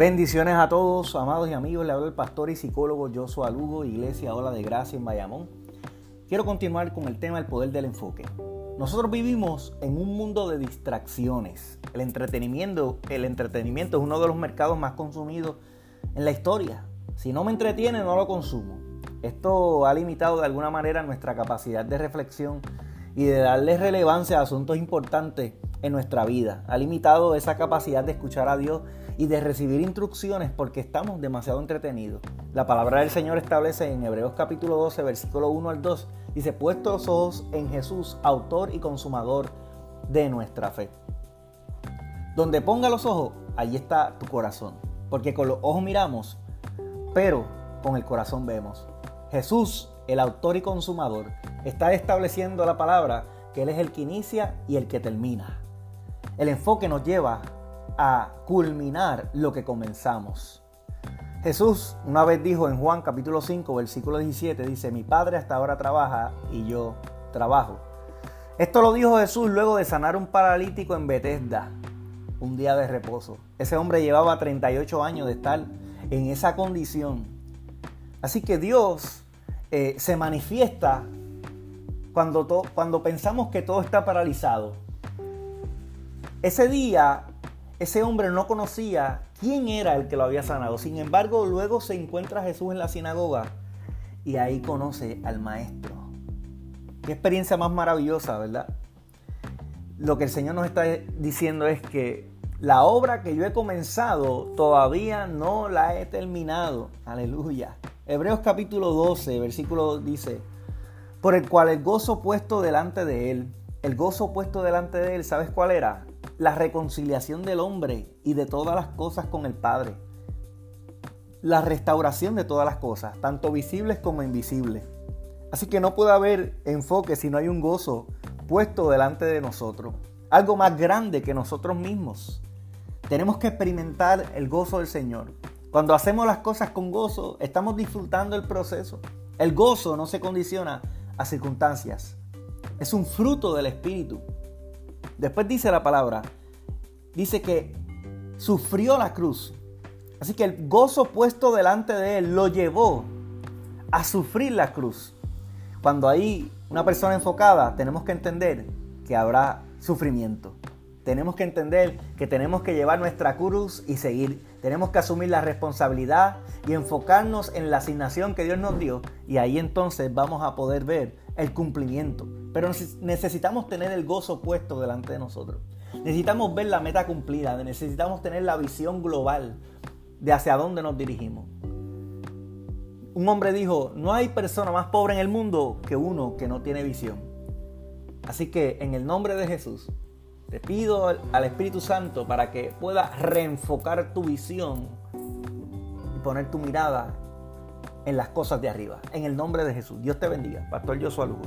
Bendiciones a todos, amados y amigos. Le hablo el pastor y psicólogo Joshua Lugo, Iglesia Ola de Gracia en Bayamón. Quiero continuar con el tema del poder del enfoque. Nosotros vivimos en un mundo de distracciones. El entretenimiento, el entretenimiento es uno de los mercados más consumidos en la historia. Si no me entretiene, no lo consumo. Esto ha limitado de alguna manera nuestra capacidad de reflexión y de darle relevancia a asuntos importantes en nuestra vida. Ha limitado esa capacidad de escuchar a Dios y de recibir instrucciones porque estamos demasiado entretenidos. La palabra del Señor establece en Hebreos capítulo 12, versículo 1 al 2, dice, puesto los ojos en Jesús, autor y consumador de nuestra fe. Donde ponga los ojos, allí está tu corazón. Porque con los ojos miramos, pero con el corazón vemos. Jesús, el autor y consumador, está estableciendo la palabra que Él es el que inicia y el que termina. El enfoque nos lleva a culminar lo que comenzamos. Jesús una vez dijo en Juan capítulo 5, versículo 17, dice, mi Padre hasta ahora trabaja y yo trabajo. Esto lo dijo Jesús luego de sanar un paralítico en Bethesda, un día de reposo. Ese hombre llevaba 38 años de estar en esa condición. Así que Dios eh, se manifiesta cuando, cuando pensamos que todo está paralizado. Ese día, ese hombre no conocía quién era el que lo había sanado. Sin embargo, luego se encuentra Jesús en la sinagoga y ahí conoce al maestro. Qué experiencia más maravillosa, ¿verdad? Lo que el Señor nos está diciendo es que la obra que yo he comenzado todavía no la he terminado. Aleluya. Hebreos capítulo 12, versículo dice, por el cual el gozo puesto delante de él, el gozo puesto delante de él, ¿sabes cuál era? La reconciliación del hombre y de todas las cosas con el Padre. La restauración de todas las cosas, tanto visibles como invisibles. Así que no puede haber enfoque si no hay un gozo puesto delante de nosotros. Algo más grande que nosotros mismos. Tenemos que experimentar el gozo del Señor. Cuando hacemos las cosas con gozo, estamos disfrutando el proceso. El gozo no se condiciona a circunstancias. Es un fruto del Espíritu. Después dice la palabra, dice que sufrió la cruz. Así que el gozo puesto delante de él lo llevó a sufrir la cruz. Cuando hay una persona enfocada, tenemos que entender que habrá sufrimiento. Tenemos que entender que tenemos que llevar nuestra cruz y seguir. Tenemos que asumir la responsabilidad y enfocarnos en la asignación que Dios nos dio. Y ahí entonces vamos a poder ver el cumplimiento. Pero necesitamos tener el gozo puesto delante de nosotros. Necesitamos ver la meta cumplida, necesitamos tener la visión global de hacia dónde nos dirigimos. Un hombre dijo, no hay persona más pobre en el mundo que uno que no tiene visión. Así que en el nombre de Jesús, te pido al Espíritu Santo para que pueda reenfocar tu visión y poner tu mirada en las cosas de arriba. En el nombre de Jesús. Dios te bendiga. Pastor Josué Lugo.